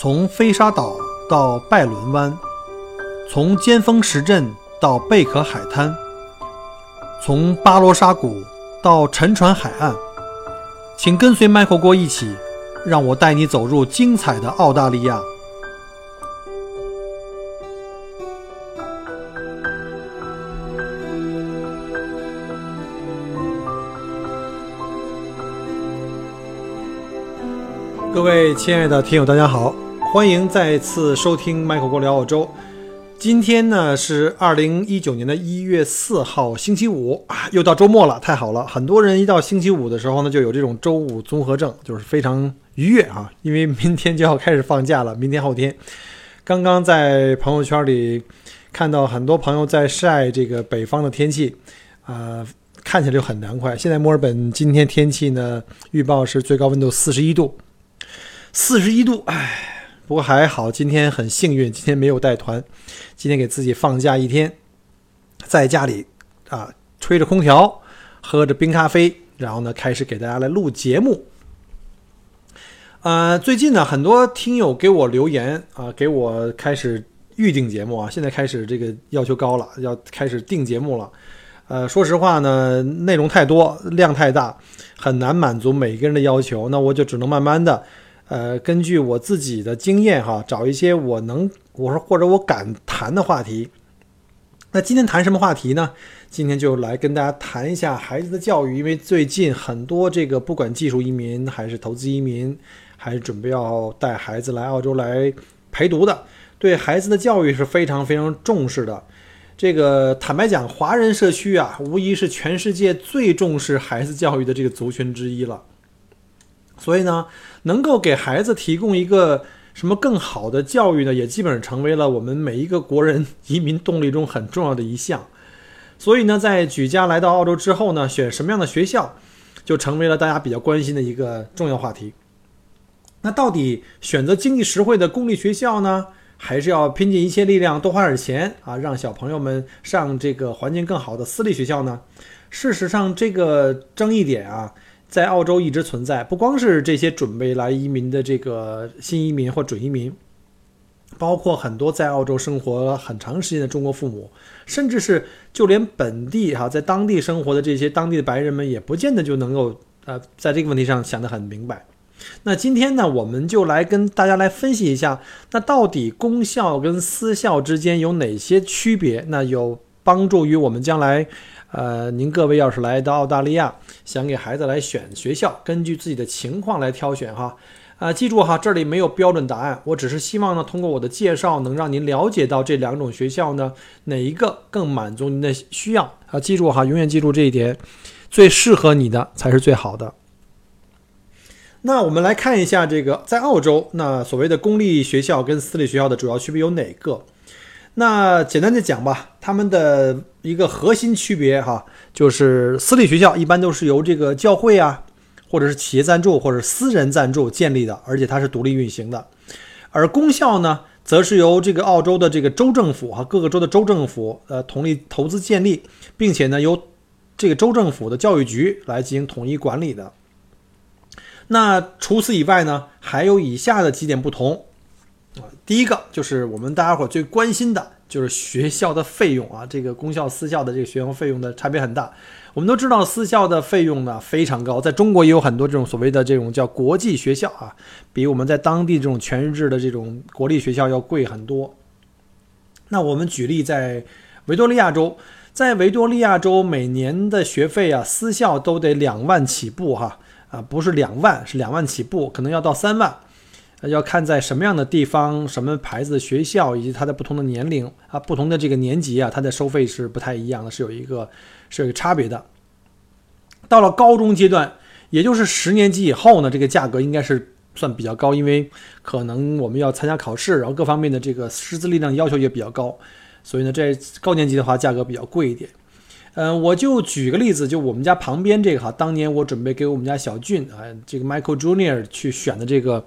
从飞沙岛到拜伦湾，从尖峰石镇到贝壳海滩，从巴罗沙谷到沉船海岸，请跟随麦克郭一起，让我带你走入精彩的澳大利亚。各位亲爱的听友，大家好，欢迎再次收听麦克郭聊澳洲。今天呢是二零一九年的一月四号，星期五啊，又到周末了，太好了！很多人一到星期五的时候呢，就有这种周五综合症，就是非常愉悦啊，因为明天就要开始放假了，明天后天。刚刚在朋友圈里看到很多朋友在晒这个北方的天气，啊，看起来就很凉快。现在墨尔本今天天气呢，预报是最高温度四十一度。四十一度，唉，不过还好，今天很幸运，今天没有带团，今天给自己放假一天，在家里啊，吹着空调，喝着冰咖啡，然后呢，开始给大家来录节目。呃，最近呢，很多听友给我留言啊，给我开始预定节目啊，现在开始这个要求高了，要开始定节目了。呃，说实话呢，内容太多，量太大，很难满足每一个人的要求，那我就只能慢慢的。呃，根据我自己的经验哈，找一些我能我说或者我敢谈的话题。那今天谈什么话题呢？今天就来跟大家谈一下孩子的教育，因为最近很多这个不管技术移民还是投资移民，还是准备要带孩子来澳洲来陪读的，对孩子的教育是非常非常重视的。这个坦白讲，华人社区啊，无疑是全世界最重视孩子教育的这个族群之一了。所以呢，能够给孩子提供一个什么更好的教育呢？也基本上成为了我们每一个国人移民动力中很重要的一项。所以呢，在举家来到澳洲之后呢，选什么样的学校，就成为了大家比较关心的一个重要话题。那到底选择经济实惠的公立学校呢，还是要拼尽一切力量多花点钱啊，让小朋友们上这个环境更好的私立学校呢？事实上，这个争议点啊。在澳洲一直存在，不光是这些准备来移民的这个新移民或准移民，包括很多在澳洲生活很长时间的中国父母，甚至是就连本地哈在当地生活的这些当地的白人们，也不见得就能够呃在这个问题上想得很明白。那今天呢，我们就来跟大家来分析一下，那到底公校跟私校之间有哪些区别？那有帮助于我们将来。呃，您各位要是来到澳大利亚，想给孩子来选学校，根据自己的情况来挑选哈。啊，记住哈，这里没有标准答案，我只是希望呢，通过我的介绍，能让您了解到这两种学校呢，哪一个更满足您的需要啊？记住哈，永远记住这一点，最适合你的才是最好的。那我们来看一下这个，在澳洲，那所谓的公立学校跟私立学校的主要区别有哪个？那简单的讲吧，他们的一个核心区别哈，就是私立学校一般都是由这个教会啊，或者是企业赞助或者私人赞助建立的，而且它是独立运行的。而公校呢，则是由这个澳洲的这个州政府和各个州的州政府呃同力投资建立，并且呢由这个州政府的教育局来进行统一管理的。那除此以外呢，还有以下的几点不同。啊，第一个就是我们大家伙最关心的，就是学校的费用啊。这个公校、私校的这个学生费用的差别很大。我们都知道，私校的费用呢非常高，在中国也有很多这种所谓的这种叫国际学校啊，比我们在当地这种全日制的这种国立学校要贵很多。那我们举例在维多利亚州，在维多利亚州每年的学费啊，私校都得两万起步哈啊，不是两万，是两万起步，可能要到三万。要看在什么样的地方、什么牌子的学校，以及它的不同的年龄啊、不同的这个年级啊，它的收费是不太一样的，是有一个是有个差别的。到了高中阶段，也就是十年级以后呢，这个价格应该是算比较高，因为可能我们要参加考试，然后各方面的这个师资力量要求也比较高，所以呢，在高年级的话，价格比较贵一点。嗯，我就举个例子，就我们家旁边这个哈，当年我准备给我们家小俊啊，这个 Michael Junior 去选的这个。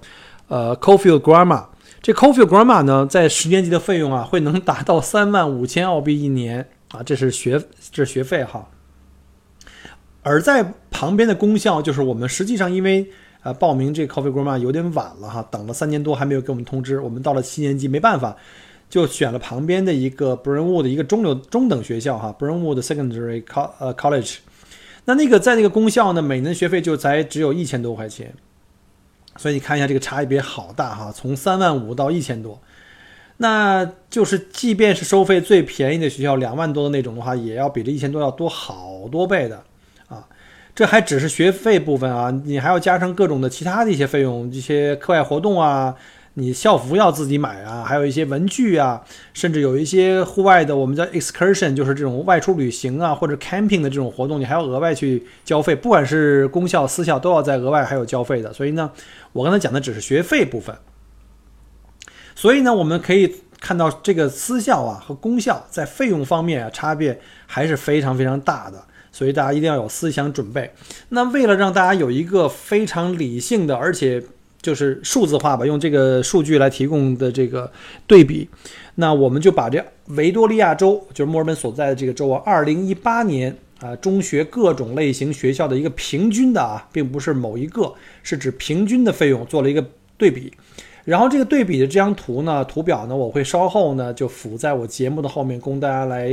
呃，Cofield Grammar，这 Cofield Grammar 呢，在十年级的费用啊，会能达到三万五千澳币一年啊，这是学这是学费哈。而在旁边的公校，就是我们实际上因为呃，报名这 Coffee Grammar 有点晚了哈，等了三年多还没有给我们通知。我们到了七年级没办法，就选了旁边的一个 Brownwood 的一个中流中等学校哈，Brownwood Secondary Co 呃 College。那那个在那个公校呢，每年学费就才只有一千多块钱，所以你看一下这个差别好大哈，从三万五到一千多。那就是即便是收费最便宜的学校两万多的那种的话，也要比这一千多要多好多倍的啊。这还只是学费部分啊，你还要加上各种的其他的一些费用，一些课外活动啊，你校服要自己买啊，还有一些文具啊，甚至有一些户外的，我们叫 excursion，就是这种外出旅行啊或者 camping 的这种活动，你还要额外去交费，不管是公校私校都要在额外还有交费的。所以呢，我刚才讲的只是学费部分。所以呢，我们可以看到这个私校啊和公校在费用方面啊差别还是非常非常大的。所以大家一定要有思想准备。那为了让大家有一个非常理性的，而且就是数字化吧，用这个数据来提供的这个对比，那我们就把这维多利亚州，就是墨尔本所在的这个州啊，二零一八年啊中学各种类型学校的一个平均的啊，并不是某一个，是指平均的费用做了一个对比。然后这个对比的这张图呢，图表呢，我会稍后呢就附在我节目的后面，供大家来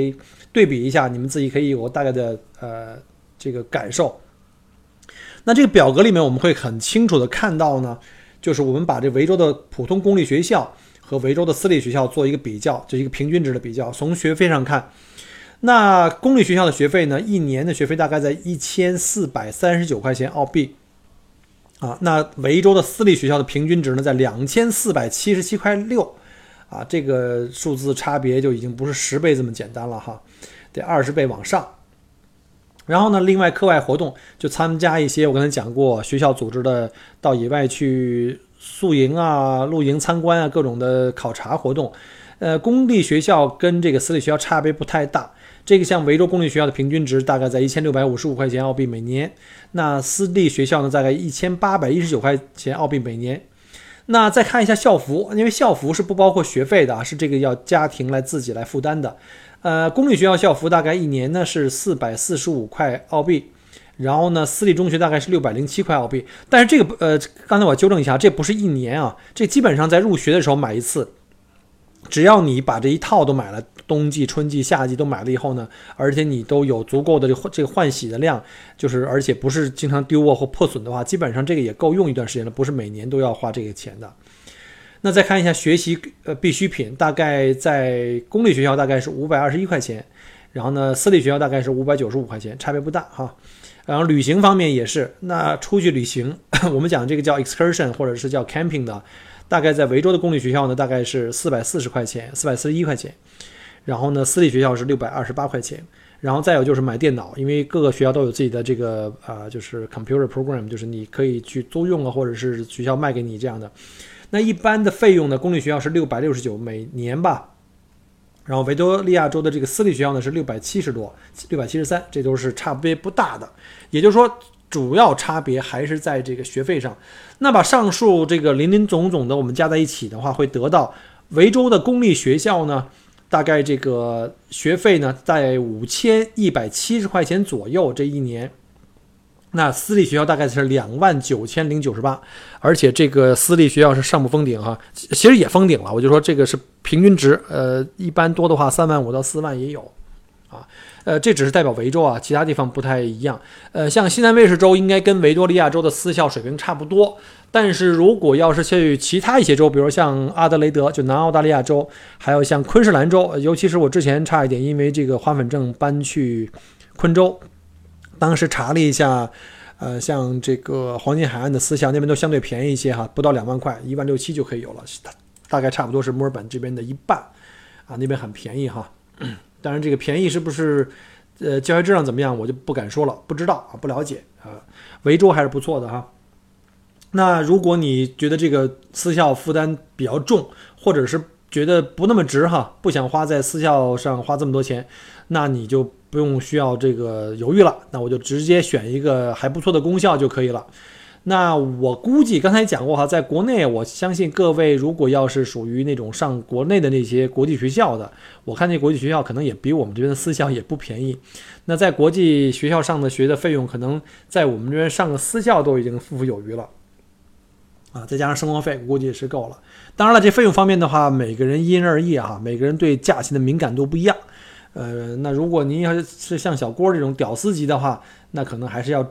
对比一下，你们自己可以有大概的呃这个感受。那这个表格里面我们会很清楚的看到呢，就是我们把这维州的普通公立学校和维州的私立学校做一个比较，就一个平均值的比较。从学费上看，那公立学校的学费呢，一年的学费大概在一千四百三十九块钱澳币。啊，那维州的私立学校的平均值呢，在两千四百七十七块六，啊，这个数字差别就已经不是十倍这么简单了哈，得二十倍往上。然后呢，另外课外活动就参加一些我刚才讲过学校组织的到野外去宿营啊、露营参观啊各种的考察活动，呃，公立学校跟这个私立学校差别不太大。这个像维州公立学校的平均值大概在一千六百五十五块钱澳币每年，那私立学校呢大概一千八百一十九块钱澳币每年。那再看一下校服，因为校服是不包括学费的啊，是这个要家庭来自己来负担的。呃，公立学校校服大概一年呢是四百四十五块澳币，然后呢私立中学大概是六百零七块澳币。但是这个呃，刚才我纠正一下，这不是一年啊，这基本上在入学的时候买一次。只要你把这一套都买了，冬季、春季、夏季都买了以后呢，而且你都有足够的这这个换洗的量，就是而且不是经常丢啊或破损的话，基本上这个也够用一段时间了，不是每年都要花这个钱的。那再看一下学习呃必需品，大概在公立学校大概是五百二十一块钱，然后呢私立学校大概是五百九十五块钱，差别不大哈。然后旅行方面也是，那出去旅行，我们讲这个叫 excursion 或者是叫 camping 的。大概在维州的公立学校呢，大概是四百四十块钱，四百四十一块钱。然后呢，私立学校是六百二十八块钱。然后再有就是买电脑，因为各个学校都有自己的这个啊，就是 computer program，就是你可以去租用啊，或者是学校卖给你这样的。那一般的费用呢，公立学校是六百六十九每年吧。然后维多利亚州的这个私立学校呢是六百七十多，六百七十三，这都是差别不大的。也就是说。主要差别还是在这个学费上。那把上述这个林林总总的我们加在一起的话，会得到维州的公立学校呢，大概这个学费呢在五千一百七十块钱左右这一年。那私立学校大概是两万九千零九十八，而且这个私立学校是上不封顶哈，其实也封顶了。我就说这个是平均值，呃，一般多的话三万五到四万也有，啊。呃，这只是代表维州啊，其他地方不太一样。呃，像西南卫视州应该跟维多利亚州的私校水平差不多，但是如果要是去其他一些州，比如像阿德雷德，就南澳大利亚州，还有像昆士兰州，尤其是我之前差一点，因为这个花粉症搬去昆州，当时查了一下，呃，像这个黄金海岸的私校那边都相对便宜一些哈，不到两万块，一万六七就可以有了，大概差不多是墨尔本这边的一半，啊，那边很便宜哈。当然，这个便宜是不是，呃，教学质量怎么样，我就不敢说了，不知道啊，不了解啊。维州还是不错的哈。那如果你觉得这个私校负担比较重，或者是觉得不那么值哈，不想花在私校上花这么多钱，那你就不用需要这个犹豫了，那我就直接选一个还不错的功效就可以了。那我估计刚才讲过哈，在国内，我相信各位如果要是属于那种上国内的那些国际学校的，我看那国际学校可能也比我们这边的私校也不便宜。那在国际学校上的学的费用，可能在我们这边上个私校都已经富富有余了。啊，再加上生活费，估计也是够了。当然了，这费用方面的话，每个人因人而异哈，每个人对价钱的敏感度不一样。呃，那如果您要是像小郭这种屌丝级的话，那可能还是要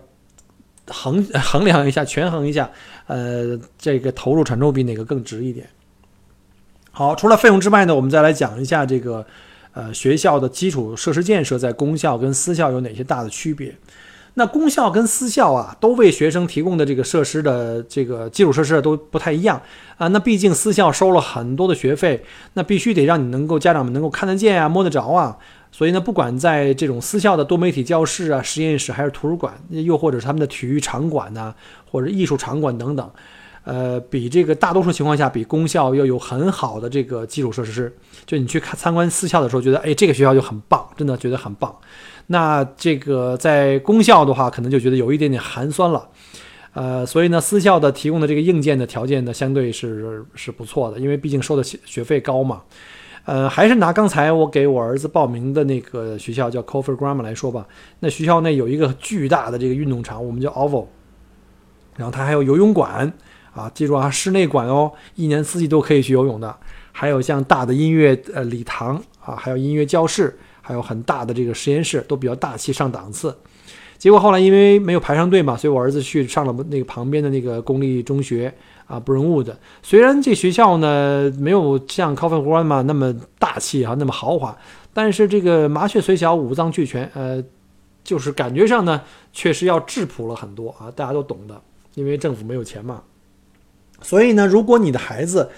衡衡量一下，权衡一下，呃，这个投入产出比哪个更值一点。好，除了费用之外呢，我们再来讲一下这个，呃，学校的基础设施建设在公校跟私校有哪些大的区别。那公校跟私校啊，都为学生提供的这个设施的这个基础设施都不太一样啊。那毕竟私校收了很多的学费，那必须得让你能够家长们能够看得见啊、摸得着啊。所以呢，不管在这种私校的多媒体教室啊、实验室，还是图书馆，又或者是他们的体育场馆呐，或者艺术场馆等等，呃，比这个大多数情况下比公校要有很好的这个基础设施。就你去看参观私校的时候，觉得哎，这个学校就很棒，真的觉得很棒。那这个在公校的话，可能就觉得有一点点寒酸了，呃，所以呢，私校的提供的这个硬件的条件呢，相对是是不错的，因为毕竟收的学学费高嘛，呃，还是拿刚才我给我儿子报名的那个学校叫 Cofer Grammar 来说吧，那学校内有一个巨大的这个运动场，我们叫 Oval，然后它还有游泳馆啊，记住啊，室内馆哦，一年四季都可以去游泳的，还有像大的音乐呃礼堂啊，还有音乐教室。还有很大的这个实验室，都比较大气上档次。结果后来因为没有排上队嘛，所以我儿子去上了那个旁边的那个公立中学啊，不仁物的。虽然这学校呢没有像 c o f f e One 嘛那么大气啊，那么豪华，但是这个麻雀虽小，五脏俱全，呃，就是感觉上呢确实要质朴了很多啊。大家都懂的，因为政府没有钱嘛。所以呢，如果你的孩子，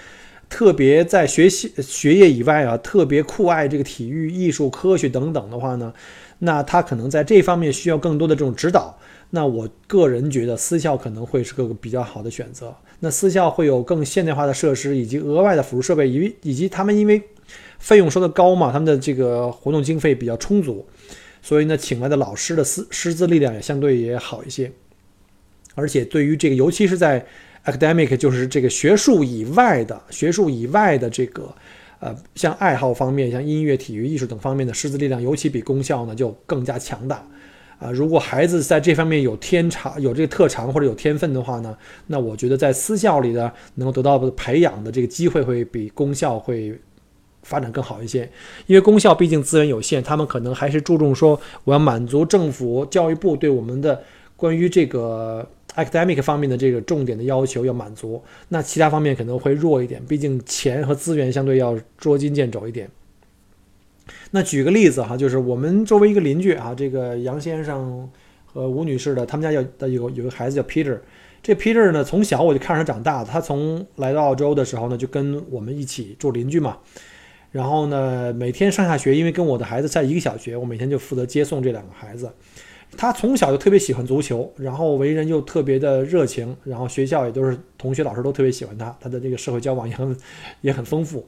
特别在学习学业以外啊，特别酷爱这个体育、艺术、科学等等的话呢，那他可能在这方面需要更多的这种指导。那我个人觉得私校可能会是个比较好的选择。那私校会有更现代化的设施以及额外的辅助设备，以以及他们因为费用收的高嘛，他们的这个活动经费比较充足，所以呢，请来的老师的师师资力量也相对也好一些。而且对于这个，尤其是在 academic 就是这个学术以外的学术以外的这个，呃，像爱好方面，像音乐、体育、艺术等方面的师资力量，尤其比公校呢就更加强大。啊，如果孩子在这方面有天长、有这个特长或者有天分的话呢，那我觉得在私校里的能够得到培养的这个机会会比公校会发展更好一些。因为公校毕竟资源有限，他们可能还是注重说我要满足政府教育部对我们的关于这个。Academic 方面的这个重点的要求要满足，那其他方面可能会弱一点，毕竟钱和资源相对要捉襟见肘一点。那举个例子哈，就是我们周围一个邻居啊，这个杨先生和吴女士的，他们家有有有个孩子叫 Peter，这 Peter 呢从小我就看着他长大，他从来到澳洲的时候呢就跟我们一起住邻居嘛，然后呢每天上下学，因为跟我的孩子在一个小学，我每天就负责接送这两个孩子。他从小就特别喜欢足球，然后为人又特别的热情，然后学校也都是同学老师都特别喜欢他，他的这个社会交往也很也很丰富。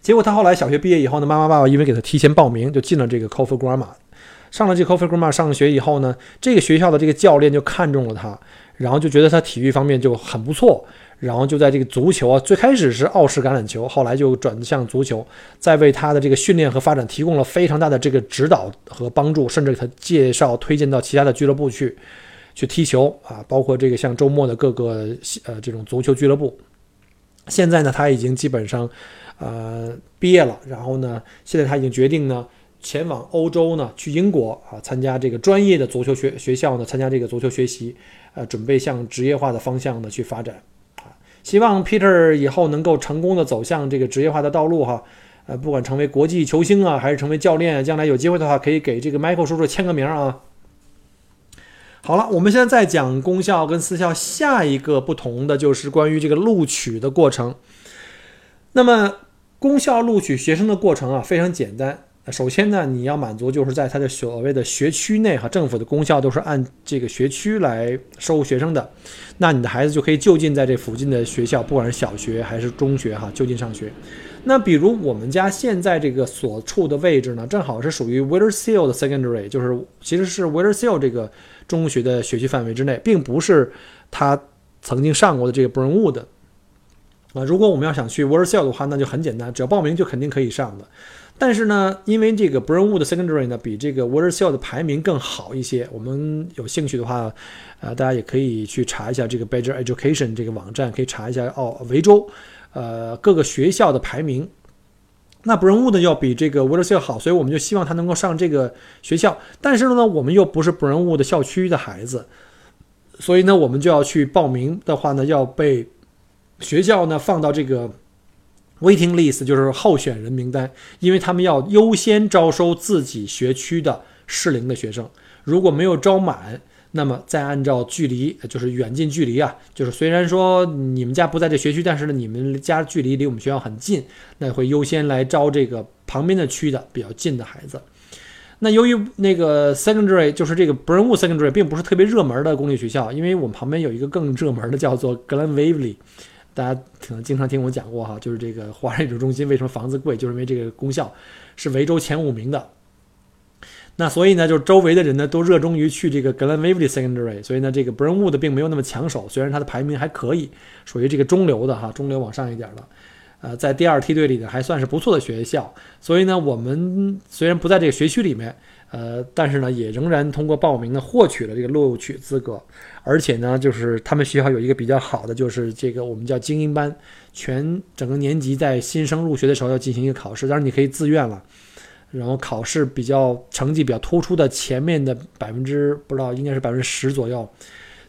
结果他后来小学毕业以后呢，妈妈爸爸因为给他提前报名，就进了这个 Coffee Grammar。上了这 Coffee Grammar 上学以后呢，这个学校的这个教练就看中了他，然后就觉得他体育方面就很不错。然后就在这个足球啊，最开始是澳式橄榄球，后来就转向足球，在为他的这个训练和发展提供了非常大的这个指导和帮助，甚至给他介绍推荐到其他的俱乐部去，去踢球啊，包括这个像周末的各个呃这种足球俱乐部。现在呢，他已经基本上呃毕业了，然后呢，现在他已经决定呢前往欧洲呢，去英国啊参加这个专业的足球学学校呢，参加这个足球学习，呃，准备向职业化的方向呢去发展。希望 Peter 以后能够成功的走向这个职业化的道路哈，呃，不管成为国际球星啊，还是成为教练，将来有机会的话，可以给这个 Michael 叔叔签个名啊。好了，我们现在再讲公校跟私校下一个不同的就是关于这个录取的过程。那么公校录取学生的过程啊，非常简单。首先呢，你要满足就是在它的所谓的学区内哈，政府的公校都是按这个学区来收学生的，那你的孩子就可以就近在这附近的学校，不管是小学还是中学哈，就近上学。那比如我们家现在这个所处的位置呢，正好是属于 w i t e r s e a l 的 Secondary，就是其实是 w i t e r s e a l 这个中学的学区范围之内，并不是他曾经上过的这个 Brownwood 的。啊，如果我们要想去 w i t e r s e a l 的话，那就很简单，只要报名就肯定可以上的。但是呢，因为这个 Brownwood Secondary 呢比这个 Watersell 的排名更好一些，我们有兴趣的话，呃，大家也可以去查一下这个 Badger Education 这个网站，可以查一下哦，维州呃各个学校的排名。那 Brownwood 要比这个 Watersell 好，所以我们就希望他能够上这个学校。但是呢，我们又不是 Brownwood 校区的孩子，所以呢，我们就要去报名的话呢，要被学校呢放到这个 waiting list，就是候选人名单，因为他们要优先招收自己学区的适龄的学生，如果没有招满。那么再按照距离，就是远近距离啊，就是虽然说你们家不在这学区，但是呢，你们家距离离我们学校很近，那会优先来招这个旁边的区的比较近的孩子。那由于那个 secondary 就是这个 Brownwood Secondary 并不是特别热门的公立学校，因为我们旁边有一个更热门的叫做 Glen Waverly，大家可能经常听我讲过哈，就是这个华人艺术中心为什么房子贵，就是因为这个功效是维州前五名的。那所以呢，就是周围的人呢都热衷于去这个 Glen w a v e r y Secondary，所以呢，这个 Brownwood 并没有那么抢手，虽然它的排名还可以，属于这个中流的哈，中流往上一点的，呃，在第二梯队里呢还算是不错的学校。所以呢，我们虽然不在这个学区里面，呃，但是呢，也仍然通过报名呢获取了这个录取资格，而且呢，就是他们学校有一个比较好的，就是这个我们叫精英班，全整个年级在新生入学的时候要进行一个考试，当然你可以自愿了。然后考试比较成绩比较突出的前面的百分之不知道应该是百分之十左右，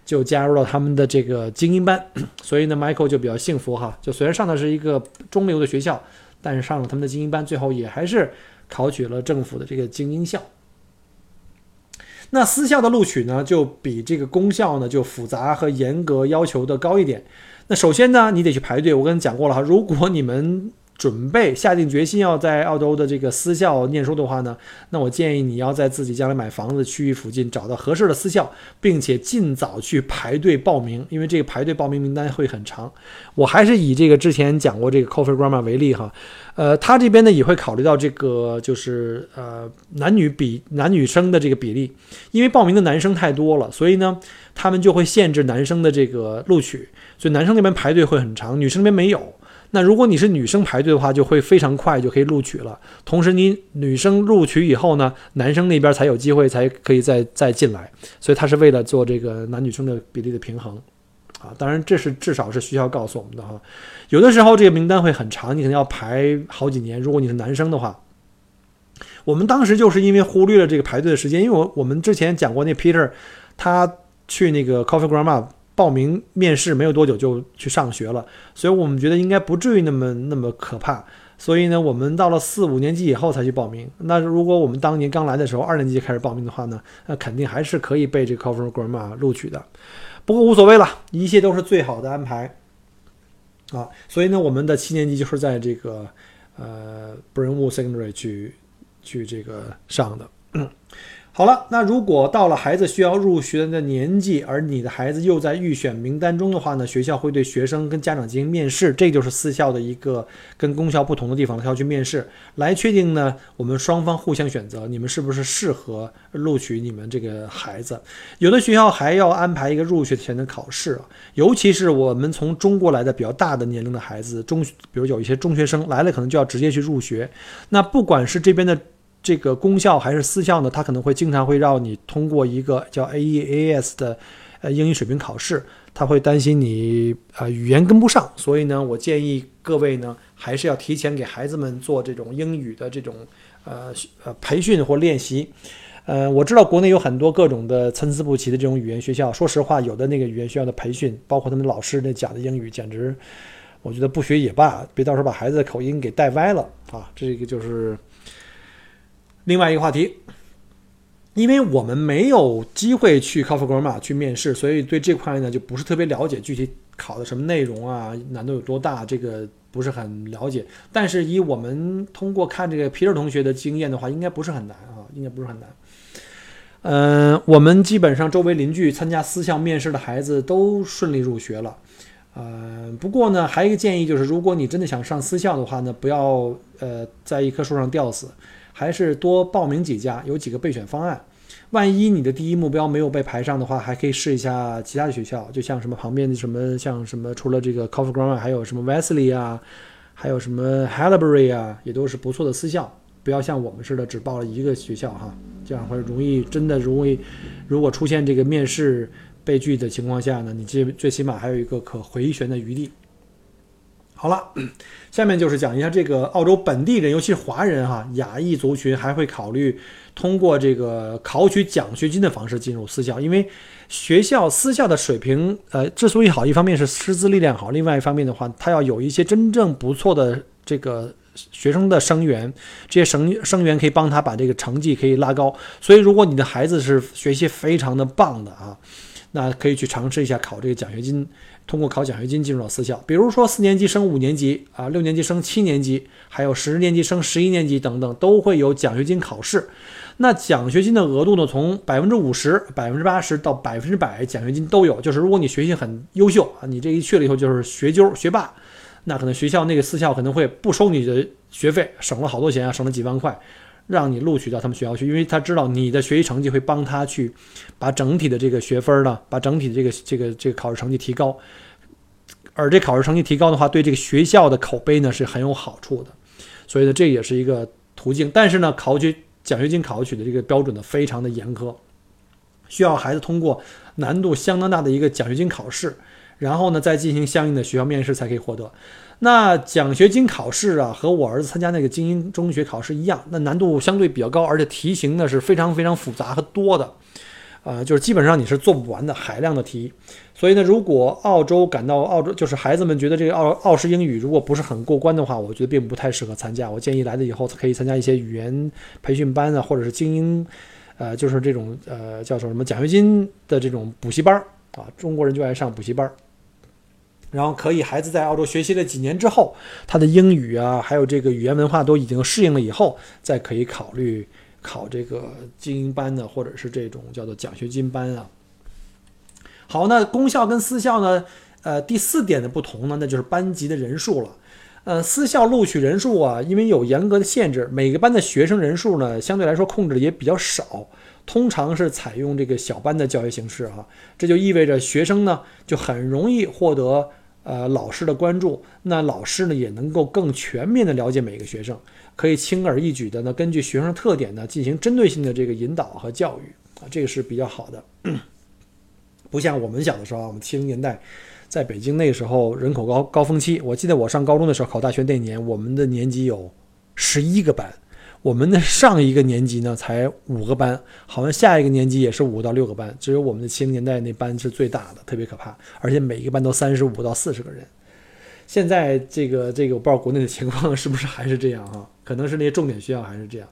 就加入了他们的这个精英班，所以呢，Michael 就比较幸福哈。就虽然上的是一个中流的学校，但是上了他们的精英班，最后也还是考取了政府的这个精英校。那私校的录取呢，就比这个公校呢就复杂和严格要求的高一点。那首先呢，你得去排队。我跟你讲过了哈，如果你们准备下定决心要在澳洲的这个私校念书的话呢，那我建议你要在自己将来买房子区域附近找到合适的私校，并且尽早去排队报名，因为这个排队报名名单会很长。我还是以这个之前讲过这个 Coffee Grammar 为例哈，呃，他这边呢也会考虑到这个就是呃男女比男女生的这个比例，因为报名的男生太多了，所以呢他们就会限制男生的这个录取，所以男生那边排队会很长，女生那边没有。那如果你是女生排队的话，就会非常快就可以录取了。同时，你女生录取以后呢，男生那边才有机会才可以再再进来。所以他是为了做这个男女生的比例的平衡，啊，当然这是至少是需要告诉我们的哈。有的时候这个名单会很长，你可能要排好几年。如果你是男生的话，我们当时就是因为忽略了这个排队的时间，因为我我们之前讲过那 Peter，他去那个 Coffee Grandma。报名面试没有多久就去上学了，所以我们觉得应该不至于那么那么可怕。所以呢，我们到了四五年级以后才去报名。那如果我们当年刚来的时候，二年级开始报名的话呢，那肯定还是可以被这个 Cover Grammar 录取的。不过无所谓了，一切都是最好的安排啊。所以呢，我们的七年级就是在这个呃 Brownwood Secondary 去去这个上的。好了，那如果到了孩子需要入学的年纪，而你的孩子又在预选名单中的话呢，学校会对学生跟家长进行面试，这就是私校的一个跟公校不同的地方，他要去面试来确定呢，我们双方互相选择，你们是不是适合录取你们这个孩子。有的学校还要安排一个入学前的考试，尤其是我们从中国来的比较大的年龄的孩子，中，比如有一些中学生来了，可能就要直接去入学。那不管是这边的。这个公校还是私校呢？他可能会经常会让你通过一个叫 AEAS 的呃英语水平考试，他会担心你啊语言跟不上，所以呢，我建议各位呢还是要提前给孩子们做这种英语的这种呃呃培训或练习。呃，我知道国内有很多各种的参差不齐的这种语言学校，说实话，有的那个语言学校的培训，包括他们老师那讲的英语，简直我觉得不学也罢，别到时候把孩子的口音给带歪了啊！这个就是。另外一个话题，因为我们没有机会去 Coffee Grammar 去面试，所以对这块呢就不是特别了解，具体考的什么内容啊，难度有多大，这个不是很了解。但是以我们通过看这个皮尔同学的经验的话，应该不是很难啊，应该不是很难。嗯，我们基本上周围邻居参加私校面试的孩子都顺利入学了。呃，不过呢，还有一个建议就是，如果你真的想上私校的话呢，不要呃在一棵树上吊死。还是多报名几家，有几个备选方案。万一你的第一目标没有被排上的话，还可以试一下其他的学校，就像什么旁边的什么，像什么除了这个 Coffee Grammar，还有什么 Wesley 啊，还有什么 Halibury 啊，也都是不错的私校。不要像我们似的只报了一个学校哈，这样会容易真的容易，如果出现这个面试被拒的情况下呢，你最最起码还有一个可回旋的余地。好了，下面就是讲一下这个澳洲本地人，尤其是华人哈，亚裔族群还会考虑通过这个考取奖学金的方式进入私校，因为学校私校的水平，呃，之所以好，一方面是师资力量好，另外一方面的话，他要有一些真正不错的这个学生的生源，这些生生源可以帮他把这个成绩可以拉高。所以，如果你的孩子是学习非常的棒的啊，那可以去尝试一下考这个奖学金。通过考奖学金进入到私校，比如说四年级升五年级啊，六年级升七年级，还有十年级升十一年级等等，都会有奖学金考试。那奖学金的额度呢，从百分之五十、百分之八十到百分之百奖学金都有。就是如果你学习很优秀啊，你这一去了以后就是学究、学霸，那可能学校那个私校可能会不收你的学费，省了好多钱啊，省了几万块。让你录取到他们学校去，因为他知道你的学习成绩会帮他去把整体的这个学分呢，把整体的这个这个这个考试成绩提高，而这考试成绩提高的话，对这个学校的口碑呢是很有好处的，所以呢这也是一个途径。但是呢，考取奖学金考取的这个标准呢非常的严苛，需要孩子通过难度相当大的一个奖学金考试，然后呢再进行相应的学校面试才可以获得。那奖学金考试啊，和我儿子参加那个精英中学考试一样，那难度相对比较高，而且题型呢是非常非常复杂和多的，呃，就是基本上你是做不完的海量的题。所以呢，如果澳洲感到澳洲就是孩子们觉得这个澳澳式英语如果不是很过关的话，我觉得并不太适合参加。我建议来了以后可以参加一些语言培训班啊，或者是精英，呃，就是这种呃叫做什么奖学金的这种补习班啊，中国人就爱上补习班。然后可以，孩子在澳洲学习了几年之后，他的英语啊，还有这个语言文化都已经适应了以后，再可以考虑考这个精英班的，或者是这种叫做奖学金班啊。好，那公校跟私校呢？呃，第四点的不同呢，那就是班级的人数了。呃，私校录取人数啊，因为有严格的限制，每个班的学生人数呢，相对来说控制的也比较少，通常是采用这个小班的教学形式哈。这就意味着学生呢，就很容易获得。呃，老师的关注，那老师呢也能够更全面的了解每个学生，可以轻而易举的呢根据学生特点呢进行针对性的这个引导和教育啊，这个是比较好的。不像我们小的时候啊，我们七零年代在北京那时候人口高高峰期，我记得我上高中的时候考大学那年，我们的年级有十一个班。我们的上一个年级呢才五个班，好像下一个年级也是五到六个班，只有我们的七零年代那班是最大的，特别可怕，而且每一个班都三十五到四十个人。现在这个这个我不知道国内的情况是不是还是这样啊，可能是那些重点学校还是这样。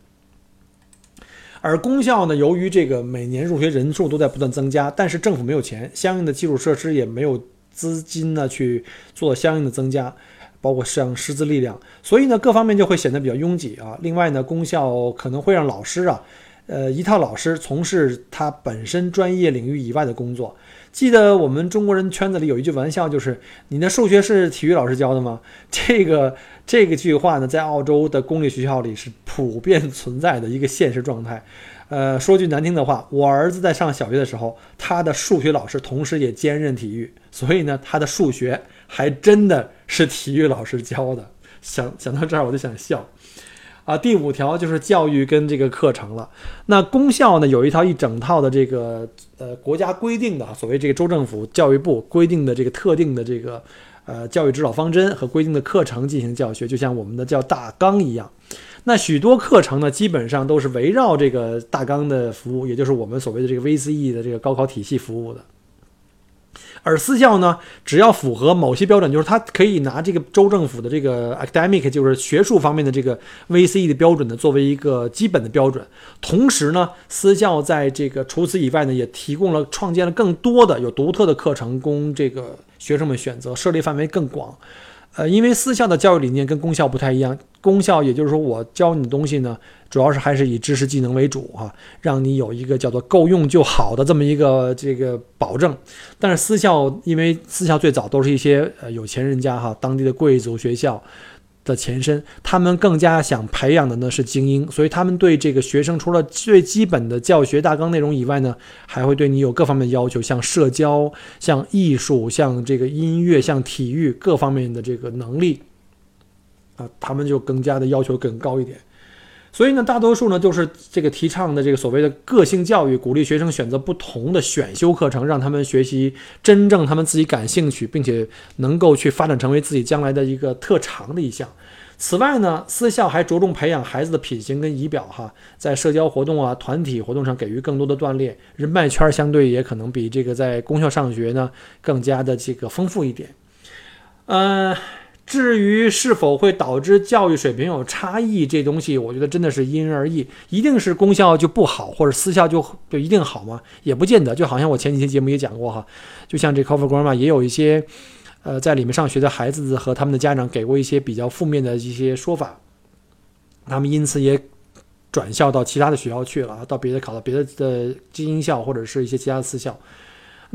而公校呢，由于这个每年入学人数都在不断增加，但是政府没有钱，相应的基础设施也没有资金呢去做相应的增加。包括像师资力量，所以呢，各方面就会显得比较拥挤啊。另外呢，公校可能会让老师啊，呃，一套老师从事他本身专业领域以外的工作。记得我们中国人圈子里有一句玩笑，就是“你的数学是体育老师教的吗？” 这个这个句话呢，在澳洲的公立学校里是普遍存在的一个现实状态。呃，说句难听的话，我儿子在上小学的时候，他的数学老师同时也兼任体育，所以呢，他的数学还真的是体育老师教的。想想到这儿，我就想笑。啊，第五条就是教育跟这个课程了。那公校呢，有一套一整套的这个呃国家规定的，所谓这个州政府教育部规定的这个特定的这个呃教育指导方针和规定的课程进行教学，就像我们的叫大纲一样。那许多课程呢，基本上都是围绕这个大纲的服务，也就是我们所谓的这个 VCE 的这个高考体系服务的。而私校呢，只要符合某些标准，就是它可以拿这个州政府的这个 academic，就是学术方面的这个 VCE 的标准呢，作为一个基本的标准。同时呢，私校在这个除此以外呢，也提供了创建了更多的有独特的课程供这个学生们选择，涉猎范围更广。呃，因为私校的教育理念跟公校不太一样，公校也就是说我教你的东西呢，主要是还是以知识技能为主啊，让你有一个叫做够用就好的这么一个这个保证。但是私校，因为私校最早都是一些呃有钱人家哈，当地的贵族学校。的前身，他们更加想培养的呢是精英，所以他们对这个学生除了最基本的教学大纲内容以外呢，还会对你有各方面要求，像社交、像艺术、像这个音乐、像体育各方面的这个能力，啊，他们就更加的要求更高一点。所以呢，大多数呢就是这个提倡的这个所谓的个性教育，鼓励学生选择不同的选修课程，让他们学习真正他们自己感兴趣，并且能够去发展成为自己将来的一个特长的一项。此外呢，私校还着重培养孩子的品行跟仪表，哈，在社交活动啊、团体活动上给予更多的锻炼，人脉圈相对也可能比这个在公校上学呢更加的这个丰富一点。呃。至于是否会导致教育水平有差异，这东西我觉得真的是因人而异。一定是公校就不好，或者私校就就一定好吗？也不见得。就好像我前几期节目也讲过哈，就像这 Cover Grammar 也有一些，呃，在里面上学的孩子和他们的家长给过一些比较负面的一些说法，他们因此也转校到其他的学校去了，到别的考到别的的精英校或者是一些其他的私校。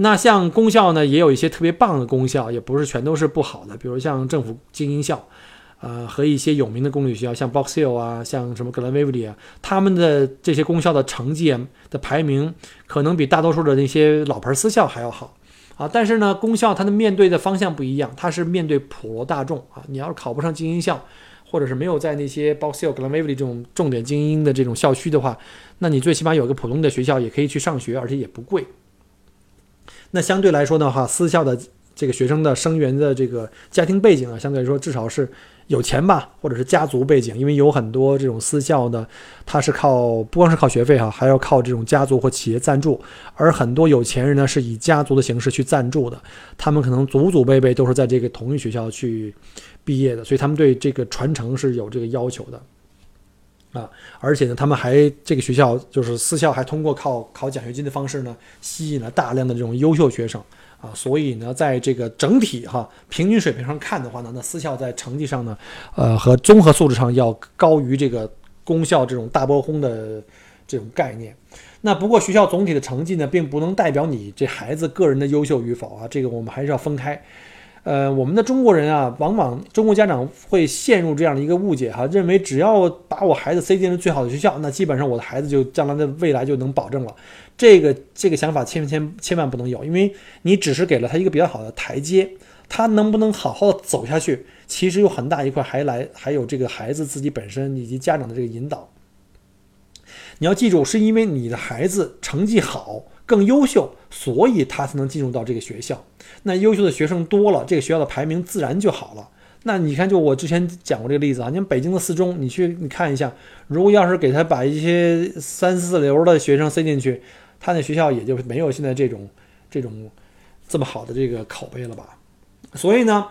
那像公校呢，也有一些特别棒的公校，也不是全都是不好的。比如像政府精英校，呃，和一些有名的公立学校，像 Box Hill 啊，像什么格兰威 y 啊，他们的这些公校的成绩的排名，可能比大多数的那些老牌私校还要好啊。但是呢，公校它的面对的方向不一样，它是面对普罗大众啊。你要是考不上精英校，或者是没有在那些 Box Hill、格兰威 y 这种重点精英的这种校区的话，那你最起码有个普通的学校也可以去上学，而且也不贵。那相对来说的话，私校的这个学生的生源的这个家庭背景啊，相对来说至少是有钱吧，或者是家族背景，因为有很多这种私校呢，它是靠不光是靠学费哈，还要靠这种家族或企业赞助，而很多有钱人呢是以家族的形式去赞助的，他们可能祖祖辈辈都是在这个同一学校去毕业的，所以他们对这个传承是有这个要求的。啊，而且呢，他们还这个学校就是私校，还通过靠考奖学金的方式呢，吸引了大量的这种优秀学生啊。所以呢，在这个整体哈平均水平上看的话呢，那私校在成绩上呢，呃和综合素质上要高于这个公校这种大波轰的这种概念。那不过学校总体的成绩呢，并不能代表你这孩子个人的优秀与否啊，这个我们还是要分开。呃，我们的中国人啊，往往中国家长会陷入这样的一个误解哈，认为只要把我孩子塞进了最好的学校，那基本上我的孩子就将来的未来就能保证了。这个这个想法千千千万不能有，因为你只是给了他一个比较好的台阶，他能不能好好的走下去，其实有很大一块还来还有这个孩子自己本身以及家长的这个引导。你要记住，是因为你的孩子成绩好。更优秀，所以他才能进入到这个学校。那优秀的学生多了，这个学校的排名自然就好了。那你看，就我之前讲过这个例子啊，你看北京的四中，你去你看一下，如果要是给他把一些三四流的学生塞进去，他那学校也就没有现在这种这种这么好的这个口碑了吧？所以呢，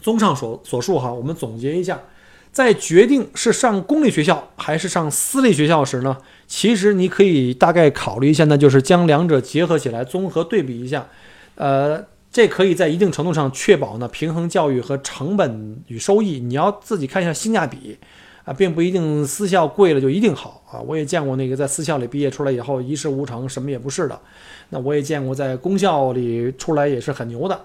综上所所述哈，我们总结一下。在决定是上公立学校还是上私立学校时呢，其实你可以大概考虑一下，呢就是将两者结合起来，综合对比一下。呃，这可以在一定程度上确保呢平衡教育和成本与收益。你要自己看一下性价比啊，并不一定私校贵了就一定好啊。我也见过那个在私校里毕业出来以后一事无成，什么也不是的。那我也见过在公校里出来也是很牛的。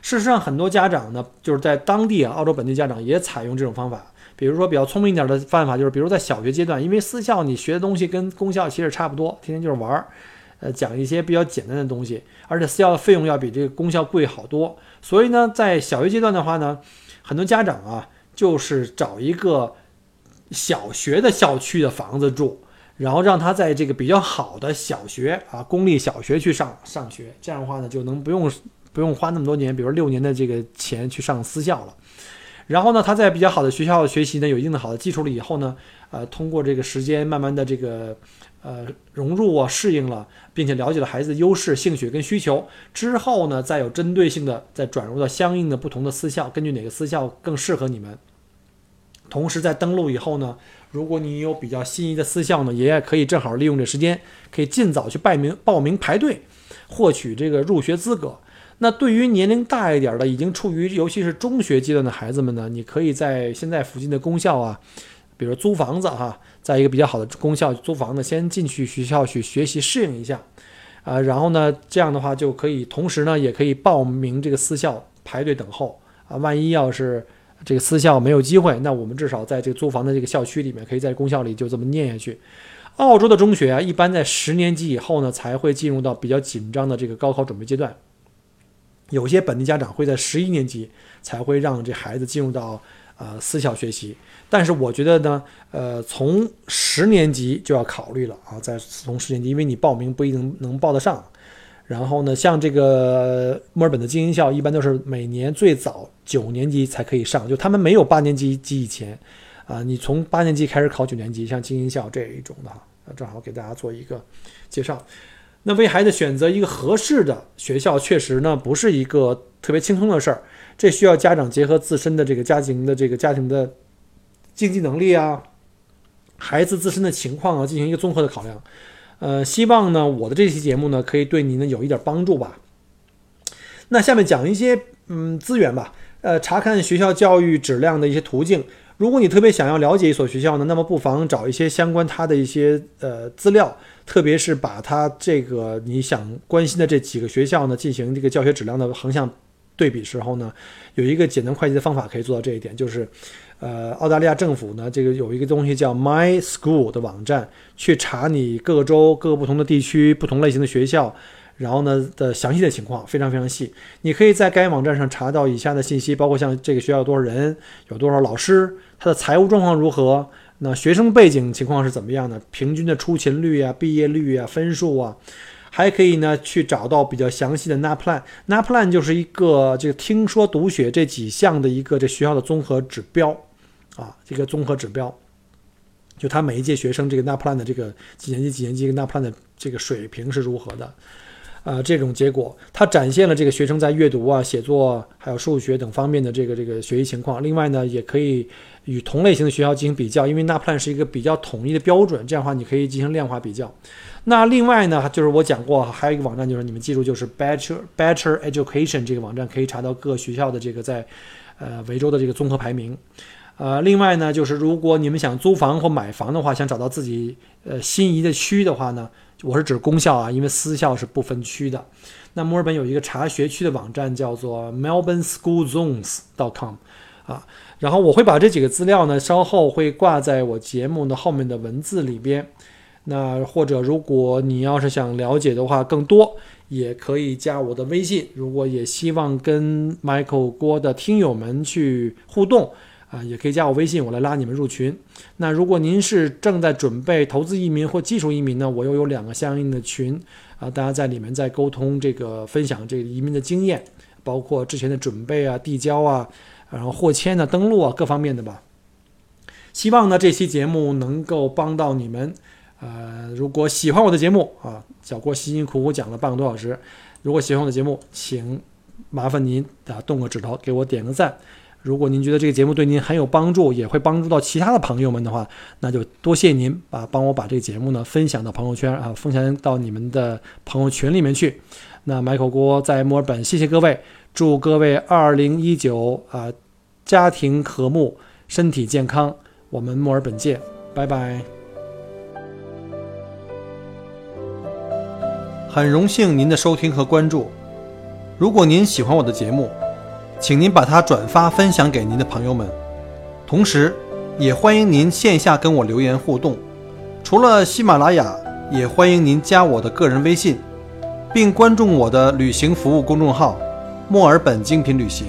事实上，很多家长呢，就是在当地啊，澳洲本地家长也采用这种方法。比如说比较聪明一点的办法，就是比如在小学阶段，因为私校你学的东西跟公校其实差不多，天天就是玩儿，呃，讲一些比较简单的东西，而且私校的费用要比这个公校贵好多。所以呢，在小学阶段的话呢，很多家长啊，就是找一个小学的校区的房子住，然后让他在这个比较好的小学啊，公立小学去上上学，这样的话呢，就能不用不用花那么多年，比如六年的这个钱去上私校了。然后呢，他在比较好的学校学习呢，有一定的好的基础了以后呢，呃，通过这个时间慢慢的这个呃融入啊，适应了，并且了解了孩子的优势、兴趣跟需求之后呢，再有针对性的再转入到相应的不同的私校，根据哪个私校更适合你们。同时在登录以后呢，如果你有比较心仪的私校呢，也可以正好利用这时间，可以尽早去报名报名排队，获取这个入学资格。那对于年龄大一点的，已经处于尤其是中学阶段的孩子们呢，你可以在现在附近的公校啊，比如租房子哈，在一个比较好的公校租房子，先进去学校去学习适应一下，啊，然后呢，这样的话就可以同时呢，也可以报名这个私校排队等候啊。万一要是这个私校没有机会，那我们至少在这个租房的这个校区里面，可以在公校里就这么念下去。澳洲的中学啊，一般在十年级以后呢，才会进入到比较紧张的这个高考准备阶段。有些本地家长会在十一年级才会让这孩子进入到呃私校学习。但是我觉得呢，呃，从十年级就要考虑了啊，在从十年级，因为你报名不一定能报得上。然后呢，像这个墨尔本的精英校，一般都是每年最早九年级才可以上，就他们没有八年级及以前，啊，你从八年级开始考九年级，像精英校这一种的哈，正好给大家做一个介绍。那为孩子选择一个合适的学校，确实呢不是一个特别轻松的事儿，这需要家长结合自身的这个家庭的这个家庭的。经济能力啊，孩子自身的情况啊，进行一个综合的考量。呃，希望呢，我的这期节目呢，可以对您呢有一点帮助吧。那下面讲一些嗯资源吧。呃，查看学校教育质量的一些途径。如果你特别想要了解一所学校呢，那么不妨找一些相关它的一些呃资料，特别是把它这个你想关心的这几个学校呢，进行这个教学质量的横向对比时候呢，有一个简单快捷的方法可以做到这一点，就是。呃，澳大利亚政府呢，这个有一个东西叫 My School 的网站，去查你各个州、各个不同的地区、不同类型的学校，然后呢的详细的情况非常非常细。你可以在该网站上查到以下的信息，包括像这个学校有多少人，有多少老师，他的财务状况如何，那学生背景情况是怎么样的，平均的出勤率啊、毕业率啊、分数啊。还可以呢，去找到比较详细的 NAPLAN。NAPLAN 就是一个这个听说读写这几项的一个这学校的综合指标。啊，这个综合指标，就他每一届学生这个 NAPLAN 的这个几年级几年级 NAPLAN 的这个水平是如何的，呃，这种结果，它展现了这个学生在阅读啊、写作还有数学等方面的这个这个学习情况。另外呢，也可以与同类型的学校进行比较，因为 NAPLAN 是一个比较统一的标准，这样的话你可以进行量化比较。那另外呢，就是我讲过，还有一个网站，就是你们记住，就是 Better Better Education 这个网站，可以查到各学校的这个在呃维州的这个综合排名。呃，另外呢，就是如果你们想租房或买房的话，想找到自己呃心仪的区的话呢，我是指公校啊，因为私校是不分区的。那墨尔本有一个查学区的网站，叫做 melbourneschoolzones.com 啊。然后我会把这几个资料呢，稍后会挂在我节目的后面的文字里边。那或者如果你要是想了解的话更多，也可以加我的微信。如果也希望跟 Michael 郭的听友们去互动。啊，也可以加我微信，我来拉你们入群。那如果您是正在准备投资移民或技术移民呢，我又有两个相应的群啊，大家在里面在沟通这个分享这个移民的经验，包括之前的准备啊、递交啊，然后获签啊、登录啊各方面的吧。希望呢这期节目能够帮到你们。呃，如果喜欢我的节目啊，小郭辛辛苦苦讲了半个多小时，如果喜欢我的节目，请麻烦您啊动个指头给我点个赞。如果您觉得这个节目对您很有帮助，也会帮助到其他的朋友们的话，那就多谢您把帮我把这个节目呢分享到朋友圈啊，分享到你们的朋友群里面去。那买口锅在墨尔本，谢谢各位，祝各位二零一九啊家庭和睦，身体健康，我们墨尔本见，拜拜。很荣幸您的收听和关注，如果您喜欢我的节目。请您把它转发分享给您的朋友们，同时，也欢迎您线下跟我留言互动。除了喜马拉雅，也欢迎您加我的个人微信，并关注我的旅行服务公众号“墨尔本精品旅行”。